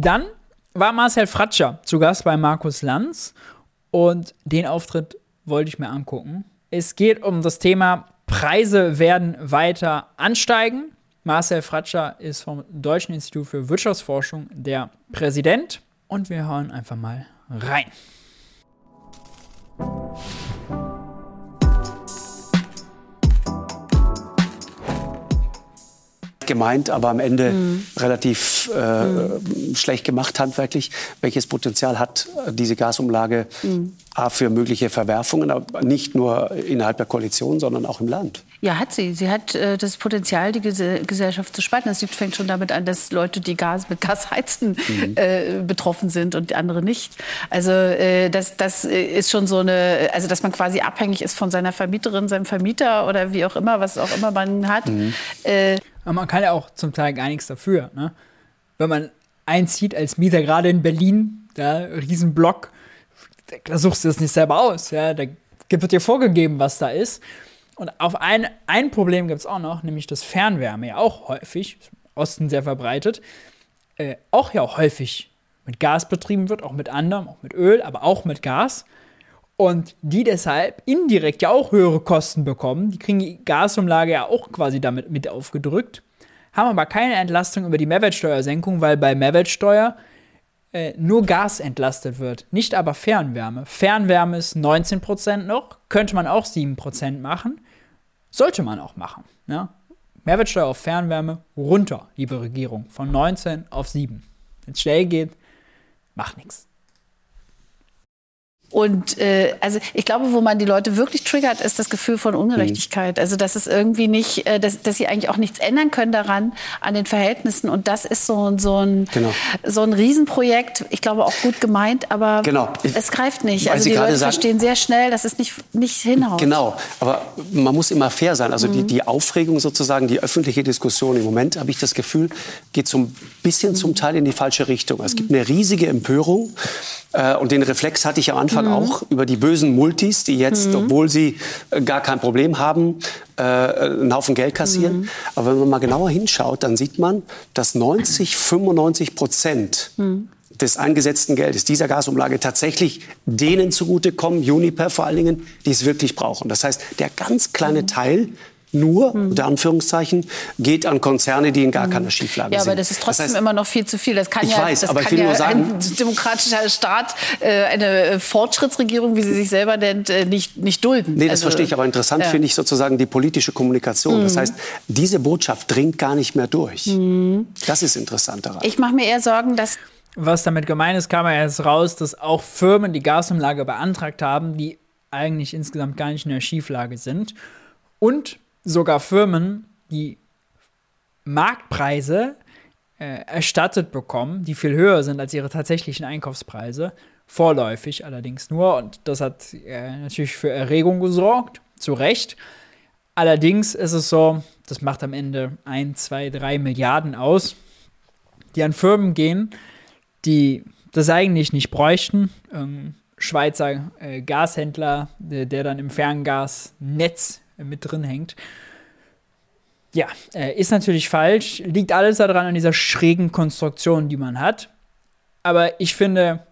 Dann war Marcel Fratscher zu Gast bei Markus Lanz und den Auftritt wollte ich mir angucken. Es geht um das Thema Preise werden weiter ansteigen. Marcel Fratscher ist vom Deutschen Institut für Wirtschaftsforschung der Präsident und wir hören einfach mal rein. Gemeint, aber am Ende mhm. relativ äh, mhm. schlecht gemacht handwerklich. Welches Potenzial hat diese Gasumlage mhm. A, für mögliche Verwerfungen, aber nicht nur innerhalb der Koalition, sondern auch im Land? Ja, hat sie. Sie hat äh, das Potenzial, die Gesellschaft zu spalten. Das fängt schon damit an, dass Leute, die Gas mit Gas heizen, mhm. äh, betroffen sind und andere nicht. Also äh, das, das ist schon so eine, also dass man quasi abhängig ist von seiner Vermieterin, seinem Vermieter oder wie auch immer, was auch immer man hat. Mhm. Äh, Aber man kann ja auch zum Teil gar nichts dafür. Ne? Wenn man einzieht als Mieter, gerade in Berlin, da Riesenblock, da suchst du das nicht selber aus. Ja? Da wird dir vorgegeben, was da ist. Und auf ein, ein Problem gibt es auch noch, nämlich das Fernwärme ja auch häufig, im Osten sehr verbreitet, äh, auch ja häufig mit Gas betrieben wird, auch mit anderem, auch mit Öl, aber auch mit Gas. Und die deshalb indirekt ja auch höhere Kosten bekommen. Die kriegen die Gasumlage ja auch quasi damit mit aufgedrückt, haben aber keine Entlastung über die Mehrwertsteuersenkung, weil bei Mehrwertsteuer äh, nur Gas entlastet wird, nicht aber Fernwärme. Fernwärme ist 19% noch, könnte man auch 7% machen. Sollte man auch machen. Ja? Mehrwertsteuer auf Fernwärme runter, liebe Regierung, von 19 auf 7. Wenn es schnell geht, macht nichts. Und äh, also ich glaube, wo man die Leute wirklich triggert, ist das Gefühl von Ungerechtigkeit. Mhm. Also dass es irgendwie nicht, äh, dass, dass sie eigentlich auch nichts ändern können daran, an den Verhältnissen. Und das ist so, so, ein, genau. so ein Riesenprojekt, ich glaube auch gut gemeint, aber genau. es greift nicht. Also die Leute sagen, verstehen sehr schnell, dass es nicht, nicht hinhaut. Genau, aber man muss immer fair sein. Also mhm. die, die Aufregung sozusagen, die öffentliche Diskussion im Moment, habe ich das Gefühl, geht so ein bisschen mhm. zum Teil in die falsche Richtung. Es gibt eine riesige Empörung äh, und den Reflex hatte ich am Anfang mhm. auch über die bösen Multis, die jetzt, mhm. obwohl sie äh, gar kein Problem haben, äh, einen Haufen Geld kassieren. Mhm. Aber wenn man mal genauer hinschaut, dann sieht man, dass 90, 95 Prozent mhm. des eingesetzten Geldes dieser Gasumlage tatsächlich denen zugutekommen, Uniper vor allen Dingen, die es wirklich brauchen. Das heißt, der ganz kleine mhm. Teil nur, mhm. unter Anführungszeichen, geht an Konzerne, die in gar keiner Schieflage sind. Ja, aber das ist trotzdem das heißt, immer noch viel zu viel. Das kann ich ja, weiß, das aber kann ich will ja nur sagen, ein demokratischer Staat, äh, eine Fortschrittsregierung, wie sie sich selber nennt, äh, nicht, nicht dulden. Nee, das also, verstehe ich. Aber interessant ja. finde ich sozusagen die politische Kommunikation. Mhm. Das heißt, diese Botschaft dringt gar nicht mehr durch. Mhm. Das ist interessant daran. Ich mache mir eher Sorgen, dass was damit gemeint ist, kam ja jetzt raus, dass auch Firmen, die Gasumlage beantragt haben, die eigentlich insgesamt gar nicht in der Schieflage sind. Und sogar Firmen, die Marktpreise äh, erstattet bekommen, die viel höher sind als ihre tatsächlichen Einkaufspreise, vorläufig allerdings nur. Und das hat äh, natürlich für Erregung gesorgt, zu Recht. Allerdings ist es so, das macht am Ende 1, 2, 3 Milliarden aus, die an Firmen gehen, die das eigentlich nicht bräuchten. Ein Schweizer äh, Gashändler, der, der dann im Ferngasnetz mit drin hängt. Ja, äh, ist natürlich falsch. Liegt alles daran an dieser schrägen Konstruktion, die man hat. Aber ich finde,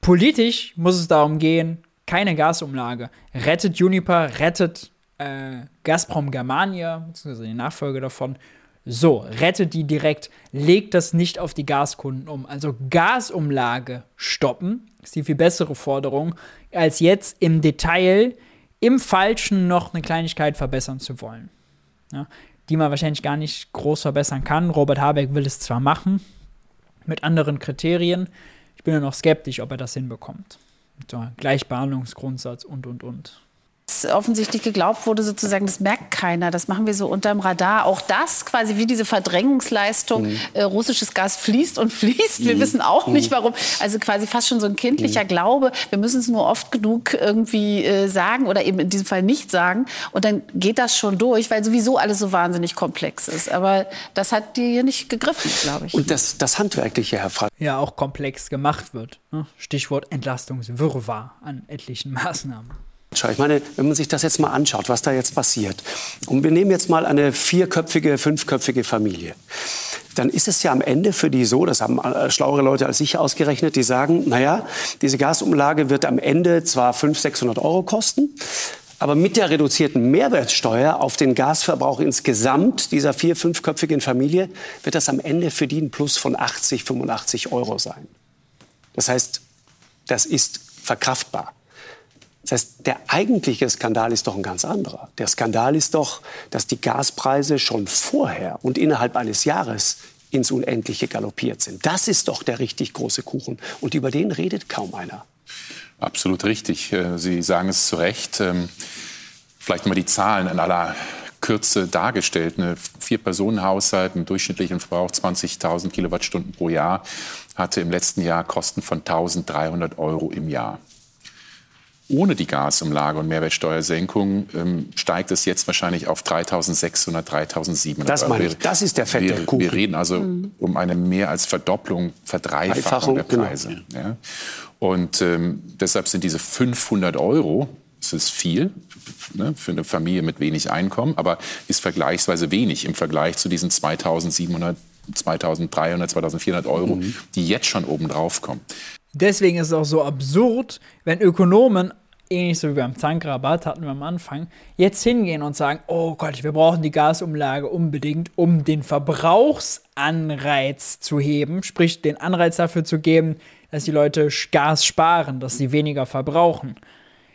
politisch muss es darum gehen, keine Gasumlage. Rettet Juniper, rettet äh, Gazprom Germania, beziehungsweise die Nachfolge davon. So, rettet die direkt, legt das nicht auf die Gaskunden um. Also Gasumlage stoppen ist die viel bessere Forderung, als jetzt im Detail im Falschen noch eine Kleinigkeit verbessern zu wollen. Ja, die man wahrscheinlich gar nicht groß verbessern kann. Robert Habeck will es zwar machen, mit anderen Kriterien. Ich bin ja noch skeptisch, ob er das hinbekommt. Mit so Gleichbehandlungsgrundsatz und, und, und offensichtlich geglaubt wurde, sozusagen, das merkt keiner, das machen wir so unterm Radar. Auch das quasi wie diese Verdrängungsleistung, mhm. äh, russisches Gas fließt und fließt. Wir mhm. wissen auch nicht mhm. warum. Also quasi fast schon so ein kindlicher mhm. Glaube. Wir müssen es nur oft genug irgendwie äh, sagen oder eben in diesem Fall nicht sagen. Und dann geht das schon durch, weil sowieso alles so wahnsinnig komplex ist. Aber das hat die hier nicht gegriffen, glaube ich. Und das, das Handwerkliche, Herr Frank. Ja, auch komplex gemacht wird. Ne? Stichwort Entlastungswirrwarr an etlichen Maßnahmen. Ich meine, wenn man sich das jetzt mal anschaut, was da jetzt passiert, und wir nehmen jetzt mal eine vierköpfige, fünfköpfige Familie. dann ist es ja am Ende für die so, das haben schlauere Leute als ich ausgerechnet, die sagen, naja, diese Gasumlage wird am Ende zwar 500, 600 Euro kosten, aber mit der reduzierten Mehrwertsteuer auf den Gasverbrauch insgesamt dieser vier-, fünfköpfigen Familie wird das am Ende für die ein Plus von 80, 85 Euro sein. Das heißt, das ist verkraftbar. Das heißt, der eigentliche Skandal ist doch ein ganz anderer. Der Skandal ist doch, dass die Gaspreise schon vorher und innerhalb eines Jahres ins Unendliche galoppiert sind. Das ist doch der richtig große Kuchen. Und über den redet kaum einer. Absolut richtig. Äh, Sie sagen es zu Recht. Ähm, vielleicht mal die Zahlen in aller Kürze dargestellt. Ein Vier-Personen-Haushalt mit durchschnittlichem Verbrauch 20.000 Kilowattstunden pro Jahr hatte im letzten Jahr Kosten von 1.300 Euro im Jahr ohne die Gasumlage und Mehrwertsteuersenkung ähm, steigt es jetzt wahrscheinlich auf 3.600, 3.700 Das meine ich, das ist der fette wir, Kuchen. Wir reden also mhm. um eine mehr als Verdopplung, Verdreifachung der genau. Preise. Genau. Ja. Und ähm, deshalb sind diese 500 Euro, das ist viel ne, für eine Familie mit wenig Einkommen, aber ist vergleichsweise wenig im Vergleich zu diesen 2.700, 2.300, 2.400 Euro, mhm. die jetzt schon obendrauf kommen. Deswegen ist es auch so absurd, wenn Ökonomen, ähnlich so wie beim Zankrabatt hatten wir am Anfang, jetzt hingehen und sagen, oh Gott, wir brauchen die Gasumlage unbedingt, um den Verbrauchsanreiz zu heben, sprich den Anreiz dafür zu geben, dass die Leute Gas sparen, dass sie weniger verbrauchen.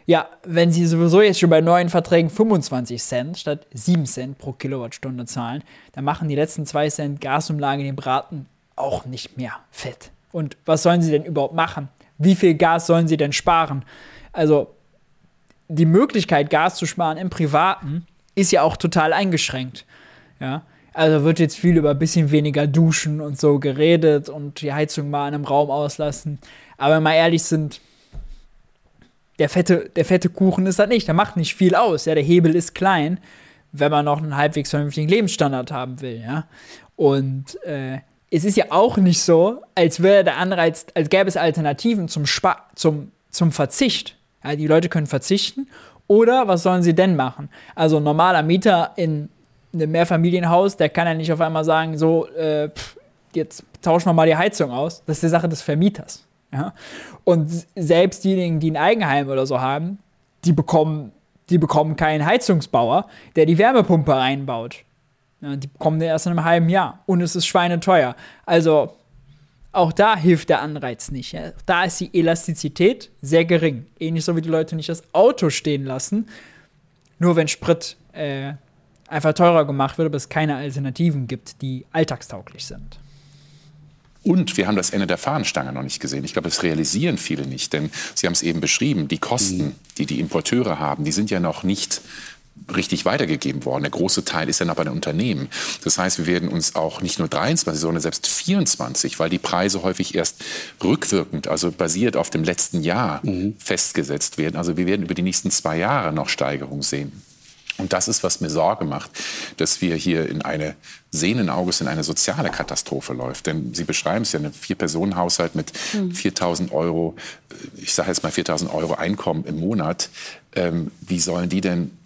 Ja, wenn sie sowieso jetzt schon bei neuen Verträgen 25 Cent statt 7 Cent pro Kilowattstunde zahlen, dann machen die letzten 2 Cent Gasumlage den Braten auch nicht mehr fett. Und was sollen sie denn überhaupt machen? Wie viel Gas sollen sie denn sparen? Also die Möglichkeit, Gas zu sparen im Privaten, ist ja auch total eingeschränkt. Ja. Also wird jetzt viel über ein bisschen weniger duschen und so geredet und die Heizung mal in einem Raum auslassen. Aber mal ehrlich sind, der fette, der fette Kuchen ist das nicht. Der macht nicht viel aus. Ja, der Hebel ist klein, wenn man noch einen halbwegs vernünftigen Lebensstandard haben will. Ja. Und äh, es ist ja auch nicht so, als wäre der Anreiz, als gäbe es Alternativen zum, Spa zum, zum Verzicht. Ja, die Leute können verzichten. Oder was sollen sie denn machen? Also ein normaler Mieter in einem Mehrfamilienhaus, der kann ja nicht auf einmal sagen, so, äh, pff, jetzt tauschen wir mal die Heizung aus. Das ist die Sache des Vermieters. Ja? Und selbst diejenigen, die ein Eigenheim oder so haben, die bekommen, die bekommen keinen Heizungsbauer, der die Wärmepumpe reinbaut. Ja, die kommen erst in einem halben Jahr und es ist schweineteuer. Also auch da hilft der Anreiz nicht. Ja. Da ist die Elastizität sehr gering. Ähnlich so wie die Leute nicht das Auto stehen lassen, nur wenn Sprit äh, einfach teurer gemacht wird, aber es keine Alternativen gibt, die alltagstauglich sind. Und wir haben das Ende der Fahnenstange noch nicht gesehen. Ich glaube, das realisieren viele nicht, denn Sie haben es eben beschrieben, die Kosten, mhm. die die Importeure haben, die sind ja noch nicht richtig weitergegeben worden. Der große Teil ist noch bei den Unternehmen. Das heißt, wir werden uns auch nicht nur 23, sondern selbst 24, weil die Preise häufig erst rückwirkend, also basiert auf dem letzten Jahr mhm. festgesetzt werden. Also wir werden über die nächsten zwei Jahre noch Steigerung sehen. Und das ist, was mir Sorge macht, dass wir hier in eine sehenden Auges in eine soziale Katastrophe läuft. Denn Sie beschreiben es ja, ein Vier-Personen-Haushalt mit 4.000 mhm. Euro, ich sage jetzt mal 4.000 Euro Einkommen im Monat. Ähm, wie sollen die denn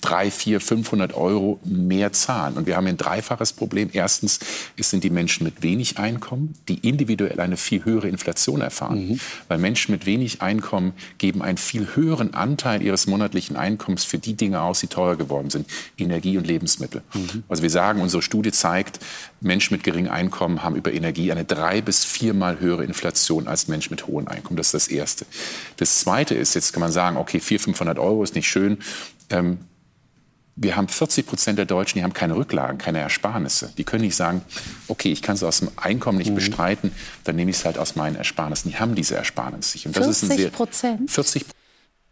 drei, vier, 500 Euro mehr zahlen. Und wir haben ein dreifaches Problem. Erstens, es sind die Menschen mit wenig Einkommen, die individuell eine viel höhere Inflation erfahren. Mhm. Weil Menschen mit wenig Einkommen geben einen viel höheren Anteil ihres monatlichen Einkommens für die Dinge aus, die teuer geworden sind. Energie und Lebensmittel. Mhm. Also wir sagen, unsere Studie zeigt, Menschen mit geringem Einkommen haben über Energie eine drei bis viermal höhere Inflation als Menschen mit hohem Einkommen. Das ist das Erste. Das Zweite ist, jetzt kann man sagen, okay, 400, 500 Euro ist nicht schön. Ähm, wir haben 40 Prozent der Deutschen, die haben keine Rücklagen, keine Ersparnisse. Die können nicht sagen, okay, ich kann es aus dem Einkommen nicht mhm. bestreiten, dann nehme ich es halt aus meinen Ersparnissen. Die haben diese Ersparnisse nicht. Und das 40 Prozent? 40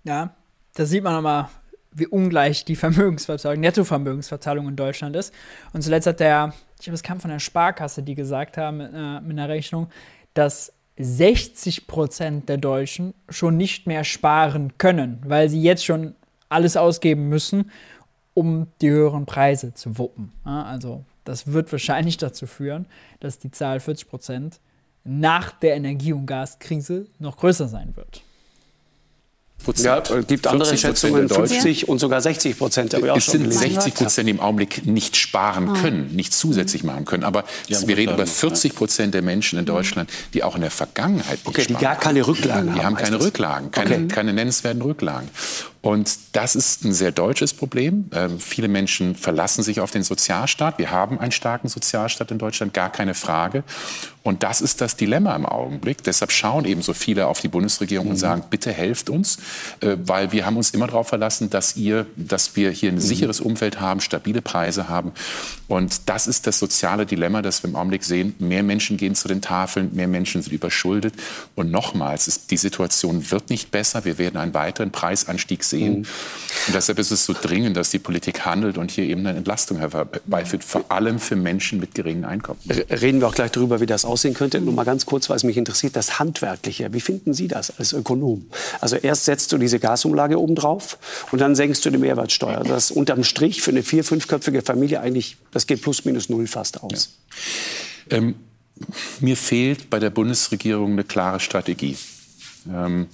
Ja, da sieht man nochmal, wie ungleich die Vermögensverteilung, Nettovermögensverteilung in Deutschland ist. Und zuletzt hat der, ich glaube, es kam von der Sparkasse, die gesagt haben mit einer, mit einer Rechnung, dass 60 Prozent der Deutschen schon nicht mehr sparen können, weil sie jetzt schon alles ausgeben müssen um die höheren Preise zu wuppen. also das wird wahrscheinlich dazu führen, dass die Zahl 40 Prozent nach der Energie- und Gaskrise noch größer sein wird. Ja, es gibt andere Schätzungen, 50 und sogar 60 Prozent. Es sind 60 Prozent, die im Augenblick nicht sparen ah. können, nicht zusätzlich machen können. Aber wir reden über 40 Prozent der Menschen in Deutschland, die auch in der Vergangenheit nicht okay, sparen. die gar keine Rücklagen haben. Die haben keine Rücklagen, keine, okay. keine nennenswerten Rücklagen. Und das ist ein sehr deutsches Problem. Ähm, viele Menschen verlassen sich auf den Sozialstaat. Wir haben einen starken Sozialstaat in Deutschland, gar keine Frage. Und das ist das Dilemma im Augenblick. Deshalb schauen eben so viele auf die Bundesregierung mhm. und sagen, bitte helft uns, äh, weil wir haben uns immer darauf verlassen, dass ihr, dass wir hier ein mhm. sicheres Umfeld haben, stabile Preise haben. Und das ist das soziale Dilemma, das wir im Augenblick sehen. Mehr Menschen gehen zu den Tafeln, mehr Menschen sind überschuldet. Und nochmals, die Situation wird nicht besser. Wir werden einen weiteren Preisanstieg sehen sehen. Mhm. Und deshalb ist es so dringend, dass die Politik handelt und hier eben eine Entlastung herbeiführt, vor allem für Menschen mit geringen Einkommen. Reden wir auch gleich darüber, wie das aussehen könnte. Nur mal ganz kurz, weil es mich interessiert, das Handwerkliche. Wie finden Sie das als Ökonom? Also erst setzt du diese Gasumlage oben drauf und dann senkst du die Mehrwertsteuer. Das unterm Strich für eine vier-, fünfköpfige Familie eigentlich, das geht plus minus null fast aus. Ja. Ähm, mir fehlt bei der Bundesregierung eine klare Strategie. Ähm,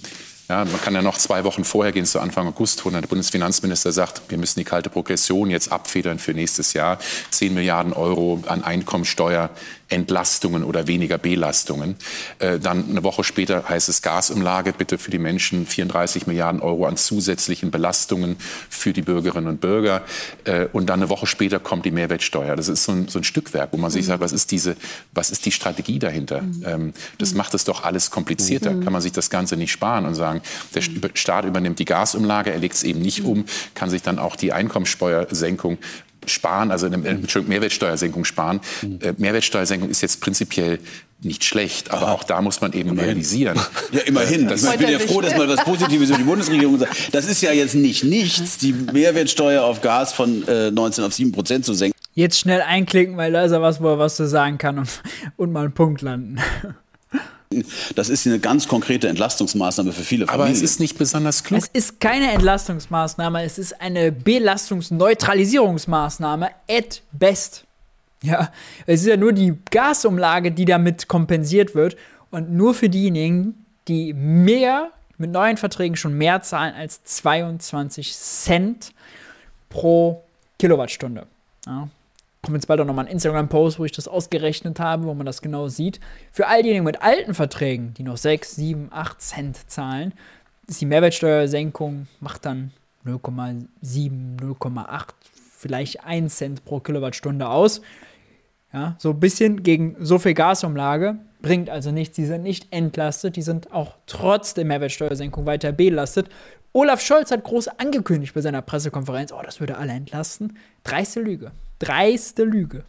ja, man kann ja noch zwei Wochen vorher gehen, zu Anfang August, wo der Bundesfinanzminister sagt, wir müssen die kalte Progression jetzt abfedern für nächstes Jahr. 10 Milliarden Euro an Einkommensteuer Entlastungen oder weniger Belastungen. Äh, dann eine Woche später heißt es Gasumlage, bitte für die Menschen 34 Milliarden Euro an zusätzlichen Belastungen für die Bürgerinnen und Bürger. Äh, und dann eine Woche später kommt die Mehrwertsteuer. Das ist so ein, so ein Stückwerk, wo man sich sagt, was ist diese, was ist die Strategie dahinter? Mhm. Ähm, das macht es doch alles komplizierter. Mhm. Kann man sich das Ganze nicht sparen und sagen, der Staat übernimmt die Gasumlage, er legt es eben nicht um, kann sich dann auch die Einkommensteuersenkung sparen, also eine Mehrwertsteuersenkung sparen. Mhm. Äh, Mehrwertsteuersenkung ist jetzt prinzipiell nicht schlecht, aber Aha. auch da muss man eben immerhin. realisieren. Ja, immerhin. Das ich bin ja froh, dass mal was Positives über die Bundesregierung sagt. Das ist ja jetzt nicht nichts, die Mehrwertsteuer auf Gas von äh, 19 auf 7 Prozent zu senken. Jetzt schnell einklicken, weil da ist ja was, wo er was zu sagen kann und, und mal einen Punkt landen. Das ist eine ganz konkrete Entlastungsmaßnahme für viele Familien. Aber es ist nicht besonders klug. Es ist keine Entlastungsmaßnahme, es ist eine Belastungsneutralisierungsmaßnahme at best. Ja, es ist ja nur die Gasumlage, die damit kompensiert wird und nur für diejenigen, die mehr mit neuen Verträgen schon mehr zahlen als 22 Cent pro Kilowattstunde. Ja kommt jetzt bald auch nochmal ein Instagram-Post, wo ich das ausgerechnet habe, wo man das genau sieht. Für all diejenigen mit alten Verträgen, die noch 6, 7, 8 Cent zahlen, ist die Mehrwertsteuersenkung, macht dann 0,7, 0,8, vielleicht 1 Cent pro Kilowattstunde aus. Ja, so ein bisschen gegen so viel Gasumlage bringt also nichts. Die sind nicht entlastet, die sind auch trotz der Mehrwertsteuersenkung weiter belastet. Olaf Scholz hat groß angekündigt bei seiner Pressekonferenz, oh, das würde alle entlasten. Dreiste Lüge dreiste Lüge.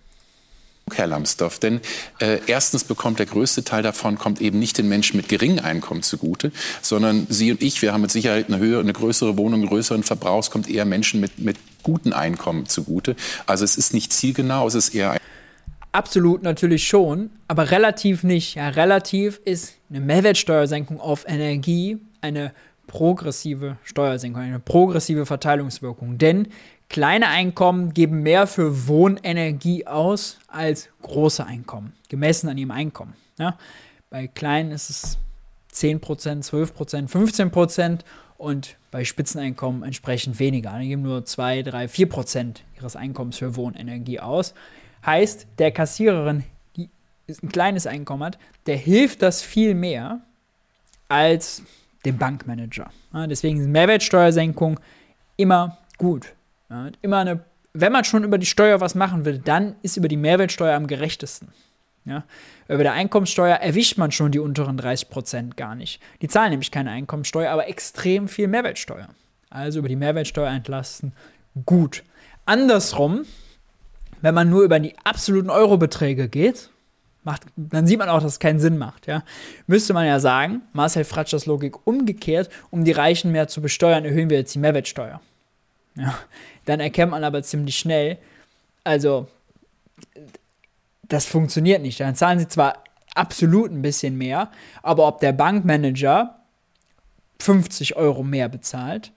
Herr Lambsdorff, denn äh, erstens bekommt der größte Teil davon kommt eben nicht den Menschen mit geringem Einkommen zugute, sondern Sie und ich, wir haben mit Sicherheit eine höhere, eine größere Wohnung, einen größeren Verbrauch, es kommt eher Menschen mit, mit guten Einkommen zugute. Also es ist nicht zielgenau, es ist eher Absolut natürlich schon, aber relativ nicht. Ja, relativ ist eine Mehrwertsteuersenkung auf Energie eine progressive Steuersenkung, eine progressive Verteilungswirkung. Denn Kleine Einkommen geben mehr für Wohnenergie aus als große Einkommen, gemessen an ihrem Einkommen. Ja? Bei kleinen ist es 10%, 12%, 15% und bei Spitzeneinkommen entsprechend weniger. Die geben nur 2, 3, 4% ihres Einkommens für Wohnenergie aus. Heißt, der Kassiererin, die ein kleines Einkommen hat, der hilft das viel mehr als dem Bankmanager. Ja, deswegen ist Mehrwertsteuersenkung immer gut. Ja, immer eine, wenn man schon über die Steuer was machen will, dann ist über die Mehrwertsteuer am gerechtesten. Ja? Über der Einkommensteuer erwischt man schon die unteren 30 Prozent gar nicht. Die zahlen nämlich keine Einkommensteuer, aber extrem viel Mehrwertsteuer. Also über die Mehrwertsteuer entlasten, gut. Andersrum, wenn man nur über die absoluten Eurobeträge geht, macht, dann sieht man auch, dass es keinen Sinn macht. Ja? Müsste man ja sagen, Marcel Fratschers Logik umgekehrt, um die Reichen mehr zu besteuern, erhöhen wir jetzt die Mehrwertsteuer. Ja, dann erkennt man aber ziemlich schnell, also das funktioniert nicht. Dann zahlen sie zwar absolut ein bisschen mehr, aber ob der Bankmanager 50 Euro mehr bezahlt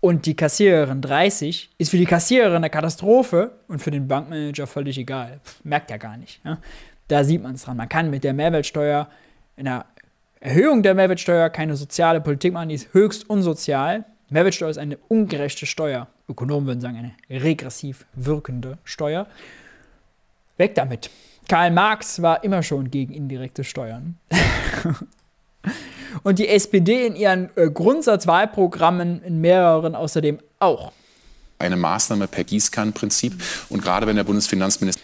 und die Kassiererin 30, ist für die Kassiererin eine Katastrophe und für den Bankmanager völlig egal. Merkt ja gar nicht. Ja? Da sieht man es dran. Man kann mit der Mehrwertsteuer in einer Erhöhung der Mehrwertsteuer keine soziale Politik machen, die ist höchst unsozial. Mehrwertsteuer ist eine ungerechte Steuer. Ökonomen würden sagen, eine regressiv wirkende Steuer. Weg damit. Karl Marx war immer schon gegen indirekte Steuern. Und die SPD in ihren äh, Grundsatzwahlprogrammen in mehreren außerdem auch. Eine Maßnahme per Gießkannenprinzip. Und gerade wenn der Bundesfinanzminister.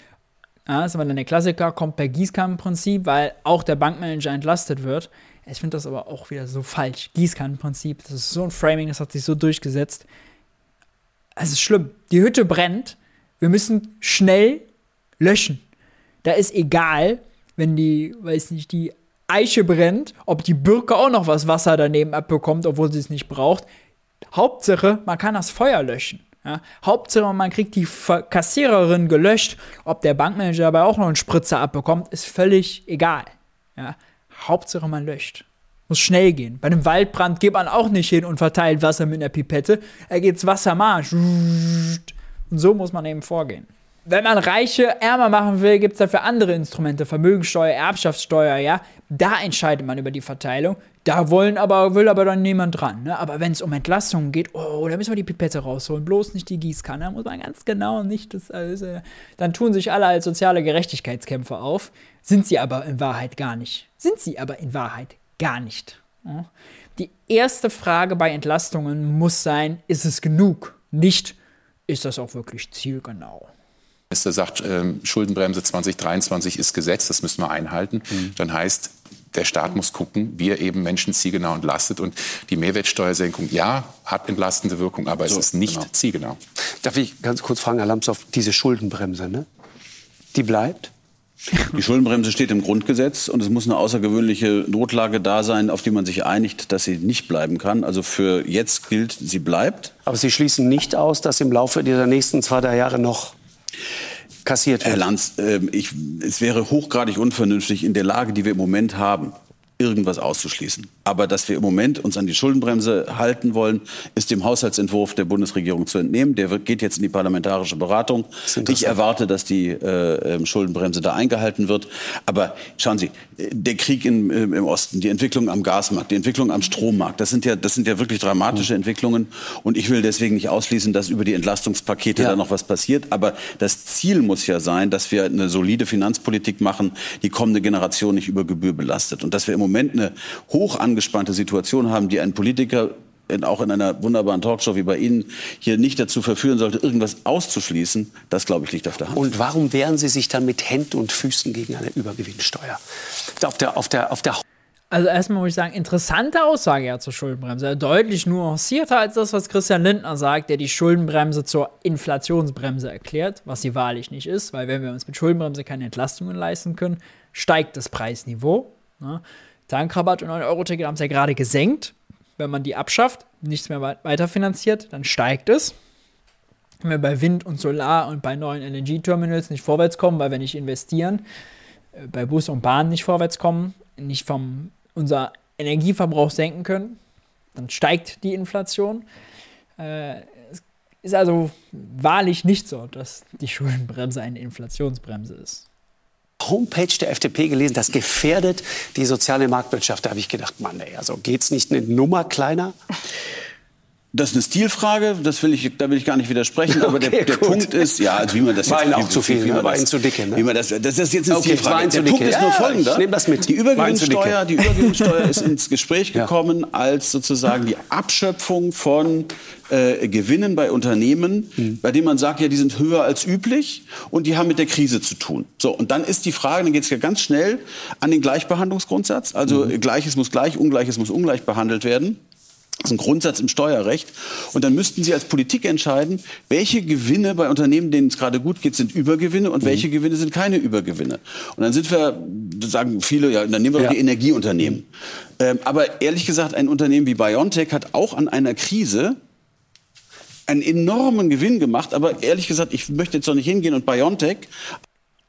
Ja, das ist aber dann der Klassiker, kommt per Gießkannenprinzip, weil auch der Bankmanager entlastet wird. Ich finde das aber auch wieder so falsch. Gießkannenprinzip, das ist so ein Framing, das hat sich so durchgesetzt. Es ist schlimm. Die Hütte brennt. Wir müssen schnell löschen. Da ist egal, wenn die, weiß nicht, die Eiche brennt, ob die Birke auch noch was Wasser daneben abbekommt, obwohl sie es nicht braucht. Hauptsache, man kann das Feuer löschen. Ja? Hauptsache, man kriegt die Kassiererin gelöscht. Ob der Bankmanager dabei auch noch einen Spritzer abbekommt, ist völlig egal. Ja? Hauptsache, man löscht. Muss schnell gehen. Bei einem Waldbrand geht man auch nicht hin und verteilt Wasser mit einer Pipette. Er geht's Wassermarsch. Und so muss man eben vorgehen wenn man Reiche ärmer machen will, gibt es dafür andere Instrumente, Vermögensteuer, Erbschaftssteuer, ja. Da entscheidet man über die Verteilung. Da wollen aber, will aber dann niemand dran. Ne? Aber wenn es um Entlastungen geht, oh, da müssen wir die Pipette rausholen, bloß nicht die Gießkanne, da muss man ganz genau nicht das. Äh, dann tun sich alle als soziale Gerechtigkeitskämpfer auf, sind sie aber in Wahrheit gar nicht. Sind sie aber in Wahrheit gar nicht. Die erste Frage bei Entlastungen muss sein, ist es genug? Nicht, ist das auch wirklich zielgenau? Minister sagt, ähm, Schuldenbremse 2023 ist Gesetz, das müssen wir einhalten. Mhm. Dann heißt, der Staat muss gucken, wie er eben Menschen zielgenau entlastet. Und die Mehrwertsteuersenkung, ja, hat entlastende Wirkung, aber so, es ist nicht genau. zielgenau. Darf ich ganz kurz fragen, Herr Lambsdorff, diese Schuldenbremse, ne? die bleibt? Die Schuldenbremse steht im Grundgesetz und es muss eine außergewöhnliche Notlage da sein, auf die man sich einigt, dass sie nicht bleiben kann. Also für jetzt gilt, sie bleibt. Aber Sie schließen nicht aus, dass im Laufe dieser nächsten zwei, drei Jahre noch kassiert wird. Herr Lanz, äh, ich, es wäre hochgradig unvernünftig in der Lage, die wir im Moment haben, irgendwas auszuschließen. Aber dass wir im Moment uns an die Schuldenbremse halten wollen, ist dem Haushaltsentwurf der Bundesregierung zu entnehmen. Der wird, geht jetzt in die parlamentarische Beratung. Ich erwarte, dass die äh, ähm, Schuldenbremse da eingehalten wird. Aber schauen Sie, der Krieg in, äh, im Osten, die Entwicklung am Gasmarkt, die Entwicklung am Strommarkt, das sind ja, das sind ja wirklich dramatische mhm. Entwicklungen. Und ich will deswegen nicht ausschließen, dass über die Entlastungspakete ja. da noch was passiert. Aber das Ziel muss ja sein, dass wir eine solide Finanzpolitik machen, die kommende Generation nicht über Gebühr belastet. Und dass wir im Moment eine hoch angespannte Situation haben, die ein Politiker auch in einer wunderbaren Talkshow wie bei Ihnen hier nicht dazu verführen sollte, irgendwas auszuschließen, das, glaube ich, liegt auf der Hand. Und warum wehren Sie sich dann mit Händen und Füßen gegen eine Übergewinnsteuer? Auf der, auf der, auf der also erstmal muss ich sagen, interessante Aussage ja zur Schuldenbremse. Deutlich nuancierter als das, was Christian Lindner sagt, der die Schuldenbremse zur Inflationsbremse erklärt, was sie wahrlich nicht ist, weil wenn wir uns mit Schuldenbremse keine Entlastungen leisten können, steigt das Preisniveau. Ne? Tankrabatt und 9-Euro-Ticket haben es ja gerade gesenkt. Wenn man die abschafft, nichts mehr weiterfinanziert, dann steigt es. Wenn wir bei Wind und Solar und bei neuen LNG-Terminals nicht vorwärts kommen, weil wir nicht investieren, äh, bei Bus und Bahn nicht vorwärts kommen, nicht vom unser Energieverbrauch senken können, dann steigt die Inflation. Äh, es ist also wahrlich nicht so, dass die Schuldenbremse eine Inflationsbremse ist. Homepage der FDP gelesen, das gefährdet die soziale Marktwirtschaft. Da habe ich gedacht, Mann, ey, also geht's nicht eine Nummer kleiner? Das ist eine Stilfrage, das will ich, da will ich gar nicht widersprechen. Aber okay, der, der Punkt ist, ja, also wie man das war jetzt, auch zu viel, wie, wie war Ihnen zu dicke. Ne? Wie man das, das ist jetzt eine okay, Stilfrage. Der Punkt ist nur folgender: ich nehme das mit. Die Übergewinnsteuer, die Übergewinnsteuer ist ins Gespräch gekommen ja. als sozusagen die Abschöpfung von äh, Gewinnen bei Unternehmen, mhm. bei denen man sagt, ja, die sind höher als üblich und die haben mit der Krise zu tun. So, und dann ist die Frage, dann geht es ja ganz schnell an den Gleichbehandlungsgrundsatz. Also mhm. Gleiches muss gleich, Ungleiches muss ungleich behandelt werden. Das ist ein Grundsatz im Steuerrecht. Und dann müssten Sie als Politik entscheiden, welche Gewinne bei Unternehmen, denen es gerade gut geht, sind Übergewinne und mhm. welche Gewinne sind keine Übergewinne. Und dann sind wir, sagen viele, ja, dann nehmen wir ja. die Energieunternehmen. Ähm, aber ehrlich gesagt, ein Unternehmen wie BioNTech hat auch an einer Krise einen enormen Gewinn gemacht. Aber ehrlich gesagt, ich möchte jetzt doch nicht hingehen und BioNTech.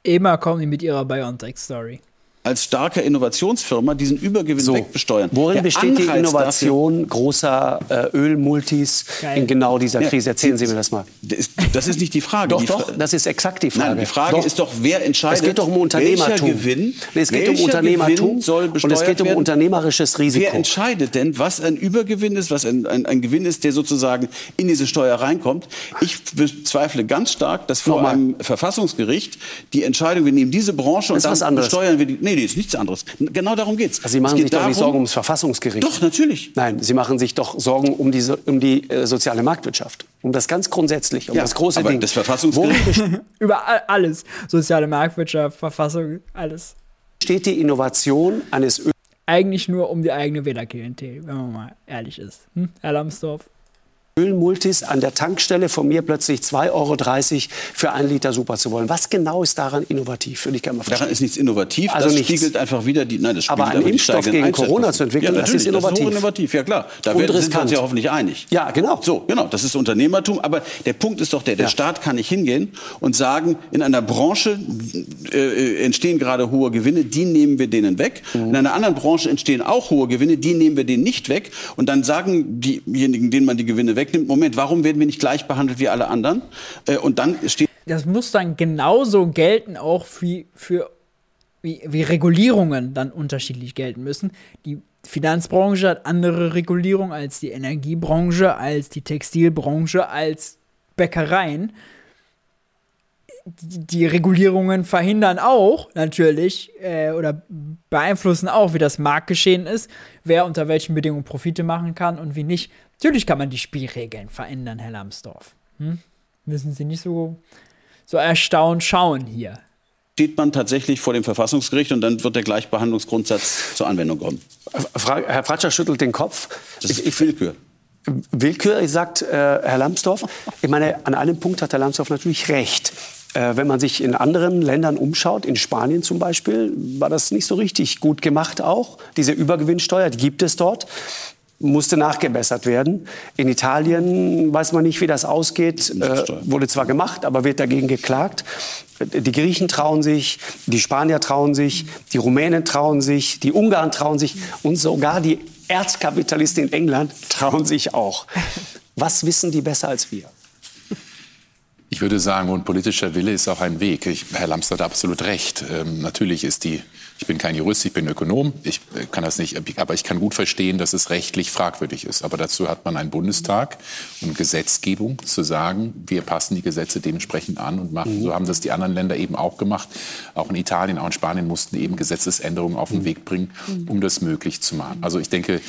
Immer kommen die mit ihrer BioNTech-Story. Als starke Innovationsfirma diesen Übergewinn So, wegbesteuern. worin Der besteht die Anreiz Innovation großer äh, Ölmultis Geil. in genau dieser Krise? Erzählen Sie mir das mal. dafür- Das ist, das nicht die Frage. Doch, die doch, Fra- das ist exakt die Frage. Nein, die Frage Doch. ist doch, wer entscheidet, Es geht doch um Unternehmertum. welcher Gewinn, Nee, es geht um welcher Unternehmertum Gewinn soll und es besteuert geht um werden? unternehmerisches Risiko. Wer entscheidet denn, was ein Übergewinn ist, was ein, ein, ein Gewinn ist, der sozusagen in diese Steuer reinkommt? Ich bezweifle ganz stark, dass vor Nochmal. einem Verfassungsgericht die Entscheidung, wir nehmen diese Branche und was dann besteuern wir die. Nee, nee, ist nichts anderes. Genau darum geht's. Also Sie machen Es sich geht doch nicht Sorgen ums Verfassungsgericht. Doch, natürlich. Nein, Sie machen sich doch Sorgen um die, um die äh, soziale Marktwirtschaft. Um das ganz grundsätzlich, um Ja, das große aber Ding. das Verfassungsgericht- Über all- alles. Soziale Marktwirtschaft, Verfassung, alles. besteht die Innovation eines Öl Eigentlich nur um die eigene Wählerklientel, wenn man mal ehrlich ist. Hm? Herr Lambsdorff. Ölmultis an der Tankstelle von mir plötzlich 2,30 Euro für einen Liter Super zu wollen? Was genau ist daran innovativ? Würde ich gerne mal Daran ist nichts innovativ. Also das nichts. spiegelt einfach wieder die. Nein, das spiegelt Aber einen die Impfstoff gegen Corona zu entwickeln, ja, das ist innovativ. Das ist hochinnovativ, ja klar. Da werden, sind wir uns ja hoffentlich einig. Ja, genau. So, genau, das ist Unternehmertum. Aber der Punkt ist doch der, der Ja. Staat kann nicht hingehen und sagen, in einer Branche äh, entstehen gerade hohe Gewinne, die nehmen wir denen weg. Mhm. In einer anderen Branche entstehen auch hohe Gewinne, die nehmen wir denen nicht weg. Und dann sagen diejenigen, denen man die Gewinne wegnimmt, Moment, warum werden wir nicht gleich behandelt wie alle anderen? Äh, und dann steht Das muss dann genauso gelten, auch wie, für wie, wie Regulierungen dann unterschiedlich gelten müssen. Die Finanzbranche hat andere Regulierungen als die Energiebranche, als die Textilbranche, als Bäckereien. Die, die Regulierungen verhindern auch natürlich äh, oder beeinflussen auch, wie das Marktgeschehen ist, wer unter welchen Bedingungen Profite machen kann und wie nicht. Natürlich kann man die Spielregeln verändern, Herr Lambsdorff. Hm? Müssen Sie nicht so, so erstaunt schauen hier. steht man tatsächlich vor dem Verfassungsgericht und dann wird der Gleichbehandlungsgrundsatz zur Anwendung kommen. Fra Herr Fratscher schüttelt den Kopf. Das ist Willkür. Willkür, sagt äh, Herr Lambsdorff. Ich meine, an einem Punkt hat Herr Lambsdorff natürlich recht. Äh, wenn man sich in anderen Ländern umschaut, in Spanien zum Beispiel, war das nicht so richtig gut gemacht auch. Diese Übergewinnsteuer, die gibt es dort, musste nachgebessert werden. In Italien weiß man nicht, wie das ausgeht. Äh, wurde zwar gemacht, aber wird dagegen geklagt. Die Griechen trauen sich, die Spanier trauen sich, die Rumänen trauen sich, die Ungarn trauen sich und sogar die Erzkapitalisten in England trauen sich auch. Was wissen die besser als wir? Ich würde sagen, und politischer Wille ist auch ein Weg. Ich, Herr Lambs hat absolut recht. Ähm, natürlich ist die, ich bin kein Jurist, ich bin Ökonom, ich äh, kann das nicht, aber ich kann gut verstehen, dass es rechtlich fragwürdig ist. Aber dazu hat man einen Bundestag und Gesetzgebung zu sagen, wir passen die Gesetze dementsprechend an und machen. So haben das die anderen Länder eben auch gemacht. Auch in Italien, auch in Spanien mussten eben Gesetzesänderungen auf den Weg bringen, um das möglich zu machen. Also ich denke,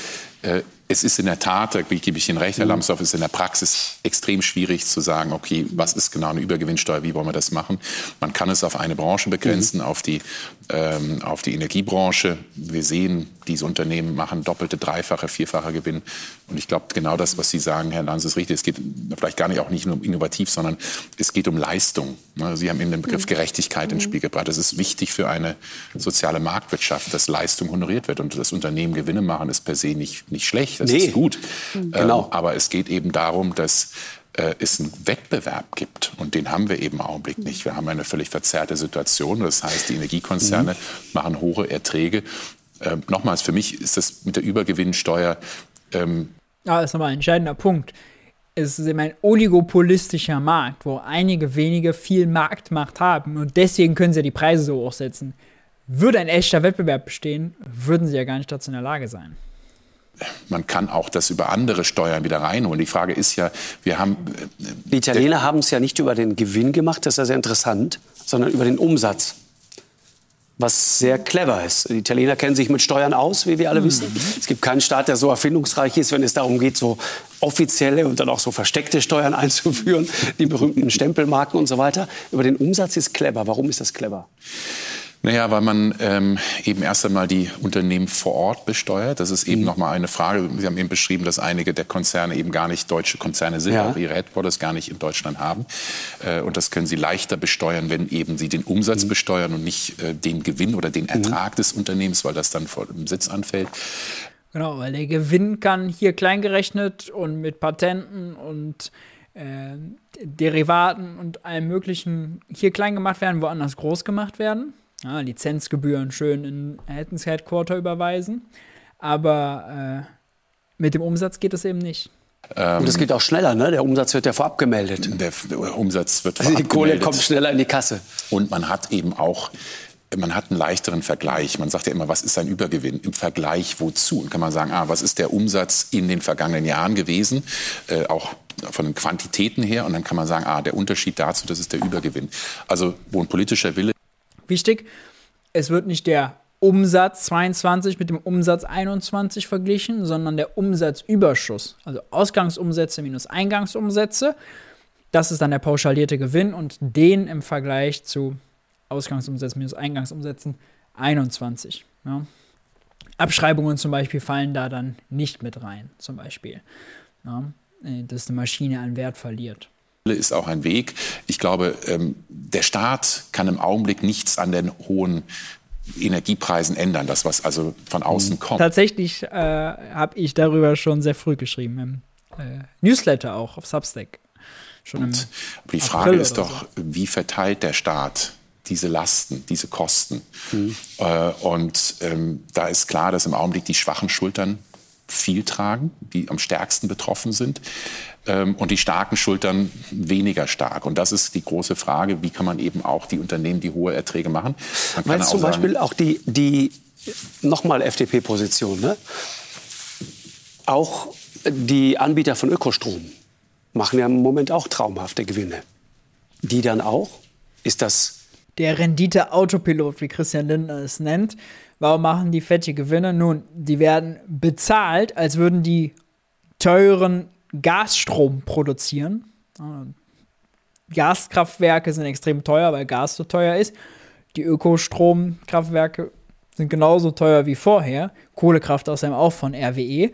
äh, es ist in der Tat, da gebe ich Ihnen recht, Herr Lambsdorff, ist in der Praxis extrem schwierig zu sagen, okay, was ist genau eine Übergewinnsteuer, wie wollen wir das machen? Man kann es auf eine Branche begrenzen, auf, die, ähm, auf die Energiebranche. Wir sehen, diese Unternehmen machen doppelte, dreifache, vierfache Gewinn. Und ich glaube, genau das, was Sie sagen, Herr Lanz, ist richtig. Es geht vielleicht gar nicht auch nicht nur um innovativ, sondern es geht um Leistung. Ne, Sie haben eben den Begriff Gerechtigkeit ins Spiel gebracht. Es ist wichtig für eine soziale Marktwirtschaft, dass Leistung honoriert wird. Und das Unternehmen Gewinne machen, ist per se nicht, nicht schlecht. Das Nee. ist gut. Genau. Ähm, aber es geht eben darum, dass äh, es einen Wettbewerb gibt. Und den haben wir eben im Augenblick nicht. Wir haben eine völlig verzerrte Situation. Das heißt, die Energiekonzerne machen hohe Erträge. Ähm, nochmals, für mich ist das mit der Übergewinnsteuer ähm, Ah, das ist nochmal ein entscheidender Punkt. Es ist eben ein oligopolistischer Markt, wo einige wenige viel Marktmacht haben und deswegen können sie ja die Preise so hochsetzen. Würde ein echter Wettbewerb bestehen, würden sie ja gar nicht dazu in der Lage sein. Man kann auch das über andere Steuern wieder reinholen. Die Frage ist ja, wir haben äh, Die Italiener haben es ja nicht über den Gewinn gemacht, das ist ja sehr interessant, sondern über den Umsatz. Was sehr clever ist. Die Italiener kennen sich mit Steuern aus, wie wir alle wissen. Es gibt keinen Staat, der so erfindungsreich ist, wenn es darum geht, so offizielle und dann auch so versteckte Steuern einzuführen, die berühmten Stempelmarken und so weiter. Über den Umsatz ist clever. Warum ist das clever? Naja, weil man ähm, eben erst einmal die Unternehmen vor Ort besteuert. Das ist Mhm. eben noch mal eine Frage. Sie haben eben beschrieben, dass einige der Konzerne eben gar nicht deutsche Konzerne sind, Ja. auch ihre Headquarters gar nicht in Deutschland haben. Äh, und das können sie leichter besteuern, wenn eben sie den Umsatz Mhm. besteuern und nicht äh, den Gewinn oder den Ertrag des Unternehmens, weil das dann vor dem Sitz anfällt. Genau, weil der Gewinn kann hier kleingerechnet und mit Patenten und äh, Derivaten und allem Möglichen hier klein gemacht werden, woanders groß gemacht werden. Ja, Lizenzgebühren schön in Hattons Headquarter überweisen. Aber äh, mit dem Umsatz geht es eben nicht. Und es geht auch schneller, ne? Der Umsatz wird ja vorab gemeldet. Der, der Umsatz wird Also die vorab Kohle gemeldet. kommt schneller in die Kasse. Und man hat eben auch, man hat einen leichteren Vergleich. Man sagt ja immer, was ist ein Übergewinn? Im Vergleich wozu? Und kann man sagen, ah, was ist der Umsatz in den vergangenen Jahren gewesen? Äh, auch von den Quantitäten her. Und dann kann man sagen, ah, der Unterschied dazu, das ist der Übergewinn. Also, wo ein politischer Wille Wichtig, es wird nicht der Umsatz 22 mit dem Umsatz 21 verglichen, sondern der Umsatzüberschuss. Also Ausgangsumsätze minus Eingangsumsätze. Das ist dann der pauschalierte Gewinn und den im Vergleich zu Ausgangsumsätzen minus Eingangsumsätzen 21. Ja. Abschreibungen zum Beispiel fallen da dann nicht mit rein, zum Beispiel. Ja, dass eine Maschine an Wert verliert. Ist auch ein Weg. Ich glaube, ähm, der Staat kann im Augenblick nichts an den hohen Energiepreisen ändern, das was also von außen kommt. Tatsächlich äh, habe ich darüber schon sehr früh geschrieben, im äh, Newsletter auch auf Substack. Schon im Und die April Frage ist doch, wie verteilt der Staat diese Lasten, diese Kosten? Mhm. Äh, und ähm, da ist klar, dass im Augenblick die schwachen Schultern viel tragen, die am stärksten betroffen sind, ähm, und die starken Schultern weniger stark. Und das ist die große Frage, wie kann man eben auch die Unternehmen, die hohe Erträge machen? Man kann Meinst auch zum sagen, Beispiel auch die, die nochmal FDP-Position, ne? Auch die Anbieter von Ökostrom machen ja im Moment auch traumhafte Gewinne. Die dann auch? Ist das der Rendite-Autopilot, wie Christian Lindner es nennt. Warum machen die fette Gewinne? Nun, die werden bezahlt, als würden die teuren Gasstrom produzieren. Gaskraftwerke sind extrem teuer, weil Gas so teuer ist. Die Ökostromkraftwerke sind genauso teuer wie vorher. Kohlekraft außerdem auch von RWE.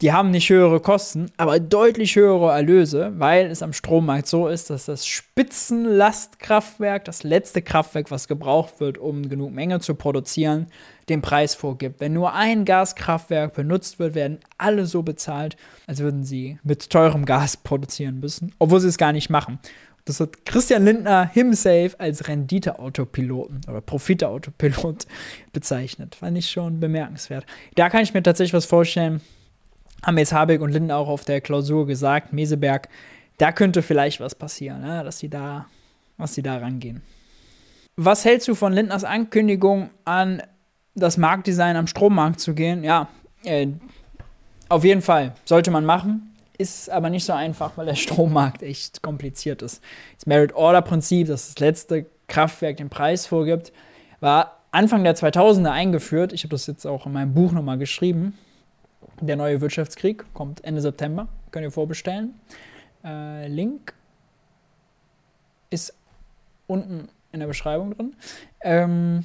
Die haben nicht höhere Kosten, aber deutlich höhere Erlöse, weil es am Strommarkt so ist, dass das Spitzenlastkraftwerk, das letzte Kraftwerk, was gebraucht wird, um genug Menge zu produzieren, den Preis vorgibt. Wenn nur ein Gaskraftwerk benutzt wird, werden alle so bezahlt, als würden sie mit teurem Gas produzieren müssen, obwohl sie es gar nicht machen. Das hat Christian Lindner himself als Rendite-Autopiloten oder Profite-Autopilot bezeichnet. Fand ich schon bemerkenswert. Da kann ich mir tatsächlich was vorstellen. Haben jetzt Habeck und Lindner auch auf der Klausur gesagt, Meseberg, da könnte vielleicht was passieren, ne? dass sie da, was sie da rangehen. Was hältst du von Lindners Ankündigung an das Marktdesign am Strommarkt zu gehen? Ja, äh, auf jeden Fall sollte man machen. Ist aber nicht so einfach, weil der Strommarkt echt kompliziert ist. Das Merit-Order-Prinzip, das das letzte Kraftwerk den Preis vorgibt, war Anfang der 2000er eingeführt. Ich habe das jetzt auch in meinem Buch nochmal geschrieben. Der neue Wirtschaftskrieg kommt Ende September. Könnt ihr vorbestellen. Äh, Link ist unten in der Beschreibung drin. Ähm,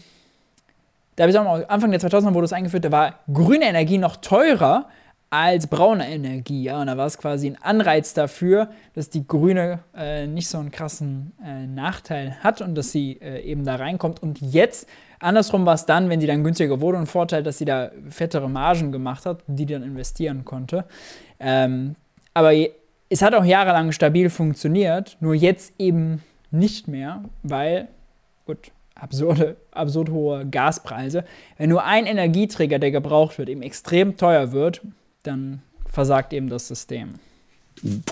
da habe ich auch Anfang der 2000er wurde es eingeführt, da war grüne Energie noch teurer als braune Energie. Ja? Und da war es quasi ein Anreiz dafür, dass die grüne äh, nicht so einen krassen äh, Nachteil hat und dass sie äh, eben da reinkommt. Und jetzt, andersrum war es dann, wenn sie dann günstiger wurde, ein Vorteil, dass sie da fettere Margen gemacht hat, die dann investieren konnte. Ähm, aber es hat auch jahrelang stabil funktioniert, nur jetzt eben nicht mehr, weil, gut, absurde, absurd hohe Gaspreise. Wenn nur ein Energieträger, der gebraucht wird, eben extrem teuer wird, dann versagt eben das System.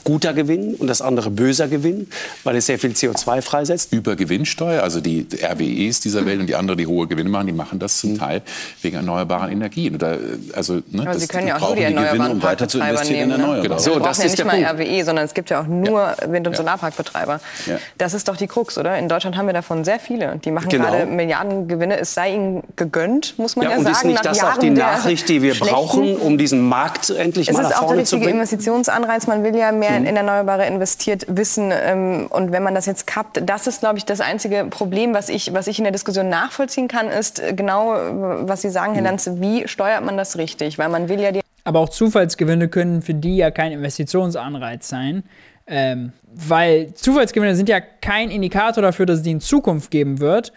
Guter Gewinn und das andere böser Gewinn, weil es sehr viel CO2 freisetzt? über Gewinnsteuer, also die RWEs dieser Welt und die andere, die hohe Gewinne machen, die machen das zum Teil wegen erneuerbaren Energien. Oder, also, ne, Aber das, Sie können ja auch nur brauchen die die Gewinne, erneuerbaren um weiter zu investieren in nehmen. Ne? Erneuerbare. Genau. So, das ja ist nicht der mal Punkt. RWE, sondern es gibt ja auch nur Wind- und Solarparkbetreiber. Ja. Das ist doch die Krux, oder? In Deutschland haben wir davon sehr viele. Die machen Genau. gerade Milliardengewinne. Es sei ihnen gegönnt, muss man ja, Ja, und sagen. ist nicht nach das Jahren auch die der Nachricht, die wir brauchen, um diesen Markt endlich Es mal ist nach auch der vorne zu richtige bringen? Investitionsanreiz. Man will ja mehr in Erneuerbare investiert wissen. Ähm, und wenn man das jetzt kappt, das ist, glaube ich, das einzige Problem, was ich, was ich in der Diskussion nachvollziehen kann, ist äh, genau, äh, was Sie sagen, Herr Lanze, wie steuert man das richtig? Weil man will ja die Aber auch Zufallsgewinne können für die ja kein Investitionsanreiz sein. Ähm, weil Zufallsgewinne sind ja kein Indikator dafür, dass es die in Zukunft geben wird.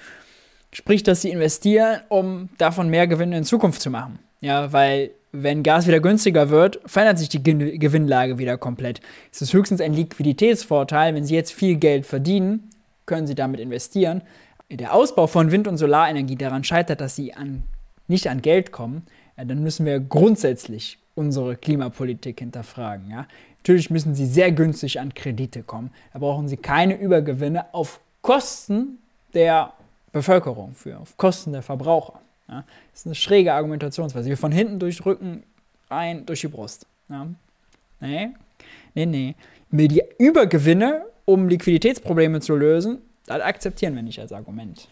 Sprich, dass sie investieren, um davon mehr Gewinne in Zukunft zu machen. Ja, weil wenn Gas wieder günstiger wird, verändert sich die Gewinn- Gewinnlage wieder komplett. Es ist höchstens ein Liquiditätsvorteil. Wenn sie jetzt viel Geld verdienen, können sie damit investieren. der Ausbau von Wind- und Solarenergie daran scheitert, dass sie an, nicht an Geld kommen, ja, dann müssen wir grundsätzlich unsere Klimapolitik hinterfragen. Ja? Natürlich müssen sie sehr günstig an Kredite kommen. Da brauchen sie keine Übergewinne auf Kosten der Bevölkerung, für, auf Kosten der Verbraucher. Ja? Das ist eine schräge Argumentationsweise. Wir von hinten durchdrücken, rein durch die Brust. Ja? Nee, nee, nee. Mir die Übergewinne, um Liquiditätsprobleme zu lösen, das akzeptieren wir nicht als Argument.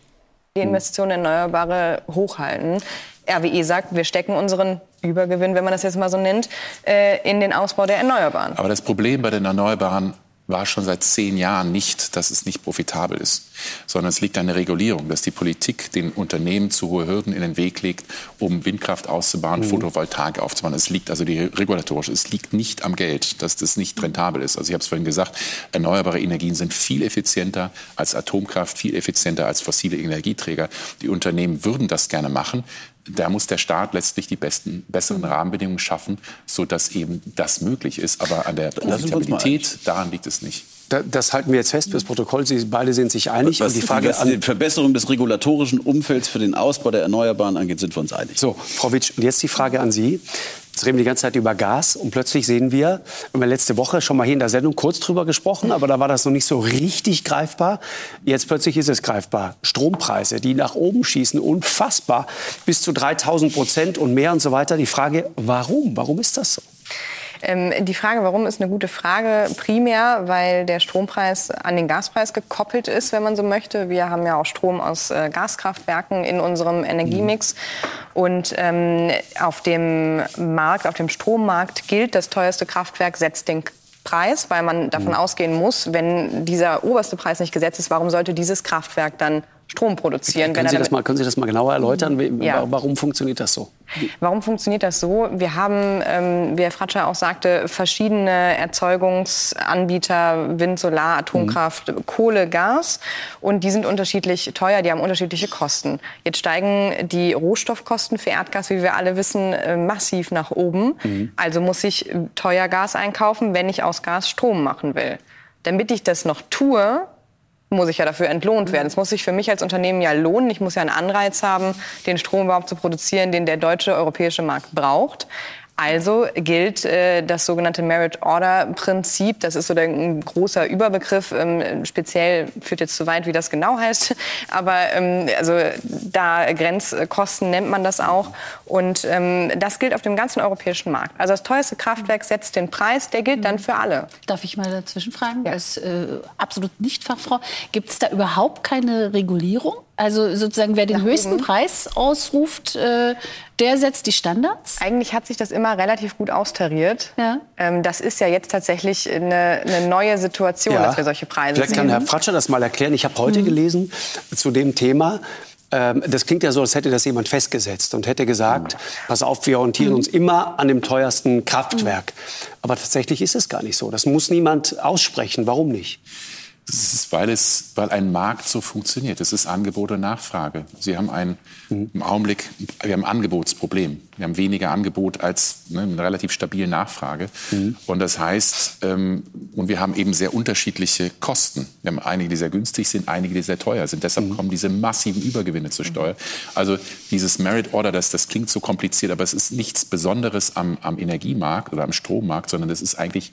Die Investitionen in Erneuerbare hochhalten. RWE sagt, wir stecken unseren Übergewinn, wenn man das jetzt mal so nennt, äh, in den Ausbau der Erneuerbaren. Aber das Problem bei den Erneuerbaren war schon seit zehn Jahren nicht, dass es nicht profitabel ist, sondern es liegt an der Regulierung, dass die Politik den Unternehmen zu hohe Hürden in den Weg legt, um Windkraft auszubauen, mhm. Photovoltaik aufzubauen. Es liegt also die regulatorische, es liegt nicht am Geld, dass das nicht rentabel ist. Also ich habe es vorhin gesagt, erneuerbare Energien sind viel effizienter als Atomkraft, viel effizienter als fossile Energieträger. Die Unternehmen würden das gerne machen da muss der Staat letztlich die besten, besseren mhm. Rahmenbedingungen schaffen, sodass eben das möglich ist. Aber an der Profitabilität, daran liegt es nicht. Das halten wir jetzt fest fürs Protokoll. Sie beide sind sich einig. Was, die Frage was die Verbesserung des regulatorischen Umfelds für den Ausbau der Erneuerbaren angeht, sind wir uns einig. So, Frau Witsch, und jetzt die Frage an Sie. Jetzt reden wir die ganze Zeit über Gas und plötzlich sehen wir, wir haben letzte Woche schon mal hier in der Sendung kurz drüber gesprochen, aber da war das noch nicht so richtig greifbar. Jetzt plötzlich ist es greifbar. Strompreise, die nach oben schießen, unfassbar, bis zu 3000 Prozent und mehr und so weiter. Die Frage, warum? Warum ist das so? Ähm, die Frage, warum, ist eine gute Frage. Primär, weil der Strompreis an den Gaspreis gekoppelt ist, wenn man so möchte. Wir haben ja auch Strom aus äh, Gaskraftwerken in unserem Energiemix. Und ähm, auf dem Markt, auf dem Strommarkt gilt, das teuerste Kraftwerk setzt den Preis, weil man davon mhm. ausgehen muss, wenn dieser oberste Preis nicht gesetzt ist, warum sollte dieses Kraftwerk dann Strom produzieren. Können, Sie das, mal, können Sie das mal genauer erläutern? Ja. Warum funktioniert das so? Warum funktioniert das so? Wir haben, ähm, wie Herr Fratscher auch sagte, verschiedene Erzeugungsanbieter, Wind, Solar, Atomkraft, mhm. Kohle, Gas. Und die sind unterschiedlich teuer, die haben unterschiedliche Kosten. Jetzt steigen die Rohstoffkosten für Erdgas, wie wir alle wissen, äh, massiv nach oben. Mhm. Also muss ich teuer Gas einkaufen, wenn ich aus Gas Strom machen will. Damit ich das noch tue, muss ich ja dafür entlohnt werden. Es muss sich für mich als Unternehmen ja lohnen. Ich muss ja einen Anreiz haben, den Strom überhaupt zu produzieren, den der deutsche europäische Markt braucht. Also gilt äh, das sogenannte Merit Order Prinzip. Das ist so der, ein großer Überbegriff. Ähm, speziell führt jetzt zu weit, wie das genau heißt. Aber ähm, also da Grenzkosten nennt man das auch. Und ähm, das gilt auf dem ganzen europäischen Markt. Also das teuerste Kraftwerk setzt den Preis. Der gilt dann für alle. Darf ich mal dazwischen fragen? Ja. Als äh, absolut Nicht-Fachfrau, gibt es da überhaupt keine Regulierung? Also sozusagen, wer den Nach höchsten oben. Preis ausruft, äh, der setzt die Standards? Eigentlich hat sich das immer relativ gut austariert. Ja. Ähm, das ist ja jetzt tatsächlich eine, eine neue Situation, ja. dass wir solche Preise Vielleicht kann Herr Fratscher das mal erklären. Ich habe heute mhm. gelesen zu dem Thema, ähm, das klingt ja so, als hätte das jemand festgesetzt und hätte gesagt, pass auf, wir orientieren mhm. uns immer an dem teuersten Kraftwerk. Aber tatsächlich ist es gar nicht so. Das muss niemand aussprechen. Warum nicht? Das ist, weil, es, weil ein Markt so funktioniert. Es ist Angebot und Nachfrage. Sie haben ein, mhm. im Augenblick, wir haben ein Angebotsproblem. Wir haben weniger Angebot als ne, eine relativ stabile Nachfrage. Mhm. Und das heißt, ähm, und wir haben eben sehr unterschiedliche Kosten. Wir haben einige, die sehr günstig sind, einige, die sehr teuer sind. Deshalb mhm. kommen diese massiven Übergewinne zur Steuer. Also dieses Merit Order, das, das klingt so kompliziert, aber es ist nichts Besonderes am, am Energiemarkt oder am Strommarkt, sondern es ist eigentlich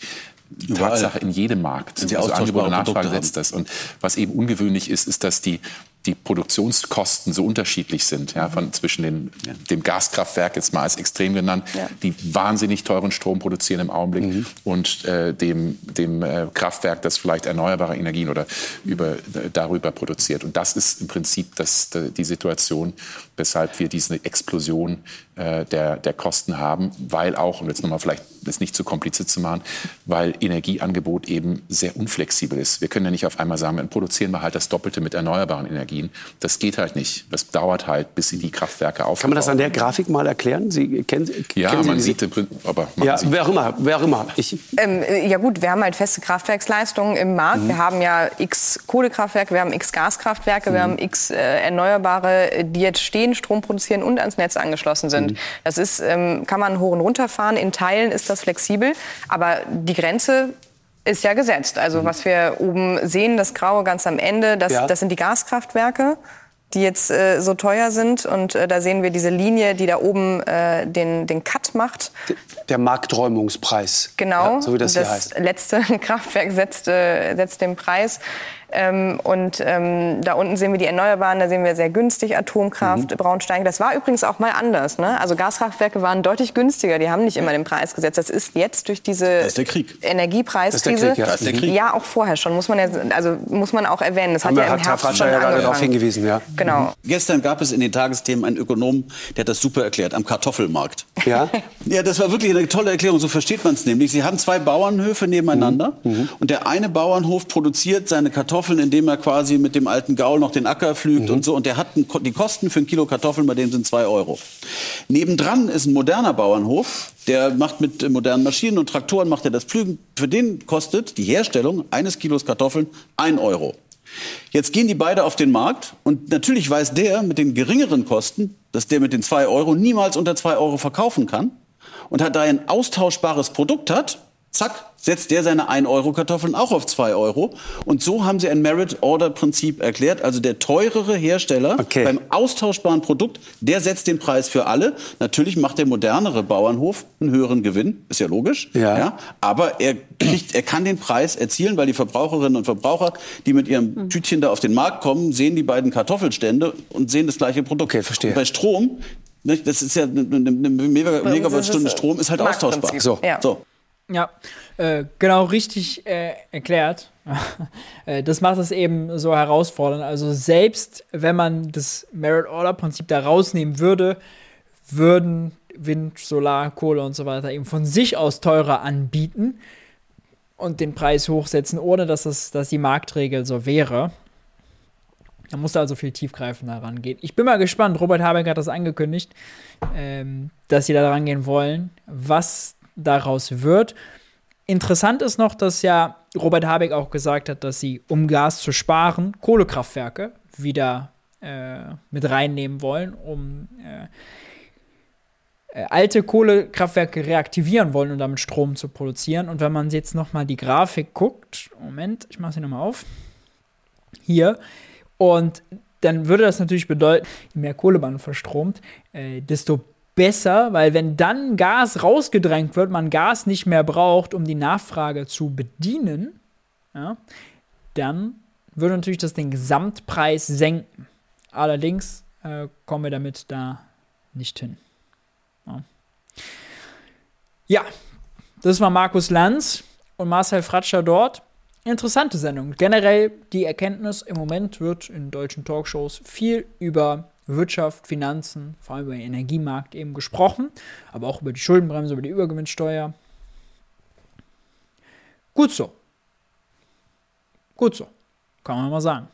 Tatsache in jedem Markt. Also Angebot und Nachfrage setzt das. Und was eben ungewöhnlich ist, ist, dass die die Produktionskosten so unterschiedlich sind, ja, von zwischen den, ja. dem Gaskraftwerk jetzt mal als extrem genannt, ja. die wahnsinnig teuren Strom produzieren im Augenblick mhm. und äh, dem, dem äh, Kraftwerk, das vielleicht erneuerbare Energien oder über, darüber produziert. Und das ist im Prinzip das, die Situation, weshalb wir diese Explosion äh, der, der Kosten haben, weil auch, und jetzt nochmal vielleicht das nicht zu kompliziert zu machen, weil Energieangebot eben sehr unflexibel ist. Wir können ja nicht auf einmal sagen, dann produzieren wir halt das Doppelte mit erneuerbaren Energien. Das geht halt nicht. Das dauert halt, bis sie die Kraftwerke aufbauen. Kann man das an der Grafik mal erklären? Sie kennen, ja, kennen Sie man sieht, aber ja, wer auch immer, wer auch immer. Ich, ähm, ja gut, wir haben halt feste Kraftwerksleistungen im Markt. Mhm. Wir haben ja x Kohlekraftwerke, wir haben x Gaskraftwerke, mhm. wir haben x äh, Erneuerbare, die jetzt stehen, Strom produzieren und ans Netz angeschlossen sind. Mhm. Das ist, ähm, kann man hoch und runter fahren. In Teilen ist das flexibel, aber die Grenze ist ja gesetzt. Also was wir oben sehen, das Graue ganz am Ende, das, Ja. das sind die Gaskraftwerke, die jetzt äh, so teuer sind. Und äh, da sehen wir diese Linie, die da oben äh, den, den Cut macht. Der Markträumungspreis. Genau, Ja, so wie das, hier heißt. letzte Kraftwerk setzt, äh, setzt den Preis. Ähm, und ähm, da unten sehen wir die Erneuerbaren, da sehen wir sehr günstig Atomkraft, Mhm. Braunstein. Das war übrigens auch mal anders. Ne? Also Gaskraftwerke waren deutlich günstiger, die haben nicht immer den Preis gesetzt. Das ist jetzt durch diese. Energiepreiskrise. Das ist der Krieg, ja. Ja, auch vorher schon, muss man ja, also muss man auch erwähnen. Das Haben hat ja im hat Herr Herbst schon ja gerade angefangen. darauf hingewiesen, ja. Genau. Gestern gab es in den Tagesthemen einen Ökonom, der hat das super erklärt, am Kartoffelmarkt. Ja? Ja, das war wirklich eine tolle Erklärung. So versteht man es nämlich. Sie haben zwei Bauernhöfe nebeneinander und der eine Bauernhof produziert seine Kartoffeln, indem er quasi mit dem alten Gaul noch den Acker pflügt und so. Und der hat die Kosten für ein Kilo Kartoffeln, bei dem sind zwei Euro. Nebendran ist ein moderner Bauernhof, der macht mit modernen Maschinen und Traktoren macht er das Pflügen. Für den kostet die Herstellung eines Kilos Kartoffeln ein Euro. Jetzt gehen die beide auf den Markt und natürlich weiß der mit den geringeren Kosten, dass der mit den zwei Euro niemals unter zwei Euro verkaufen kann und hat da ein austauschbares Produkt hat, zack, setzt der seine 1 Euro Kartoffeln auch auf 2 Euro. Und so haben sie ein Merit-Order-Prinzip erklärt. Also der teurere Hersteller Okay. beim austauschbaren Produkt, der setzt den Preis für alle. Natürlich macht der modernere Bauernhof einen höheren Gewinn, ist ja logisch. Ja. aber er, kriegt, er kann den Preis erzielen, weil die Verbraucherinnen und Verbraucher, die mit ihrem Tütchen da auf den Markt kommen, sehen die beiden Kartoffelstände und sehen das gleiche Produkt. Okay, verstehe. Und bei Strom, das ist ja eine, Megawattstunde Strom, ist halt austauschbar. So. Ja. So. Ja, äh, genau richtig äh, erklärt. Äh, das macht es eben so herausfordernd. Also selbst wenn man das Merit-Order-Prinzip da rausnehmen würde, würden Wind, Solar, Kohle und so weiter eben von sich aus teurer anbieten und den Preis hochsetzen, ohne dass, das, dass die Marktregel so wäre. Da musste also viel tiefgreifender rangehen. Ich bin mal gespannt, Robert Habeck hat das angekündigt, ähm, dass sie da rangehen wollen, was daraus wird. Interessant ist noch, dass ja Robert Habeck auch gesagt hat, dass sie, um Gas zu sparen, Kohlekraftwerke wieder äh, mit reinnehmen wollen, um äh, äh, alte Kohlekraftwerke reaktivieren wollen, um damit Strom zu produzieren. Und wenn man jetzt noch mal die Grafik guckt, Moment, ich mache sie noch mal auf, hier, und dann würde das natürlich bedeuten, je mehr Kohle man verstromt, äh, desto besser, weil wenn dann Gas rausgedrängt wird, man Gas nicht mehr braucht, um die Nachfrage zu bedienen, ja, dann würde natürlich das den Gesamtpreis senken. Allerdings äh, kommen wir damit da nicht hin. Ja. ja, das war Markus Lanz und Marcel Fratscher dort. Interessante Sendung. Generell die Erkenntnis, im Moment wird in deutschen Talkshows viel über Wirtschaft, Finanzen, vor allem über den Energiemarkt eben gesprochen, aber auch über die Schuldenbremse, über die Übergewinnsteuer. Gut so. Gut so. Kann man mal sagen.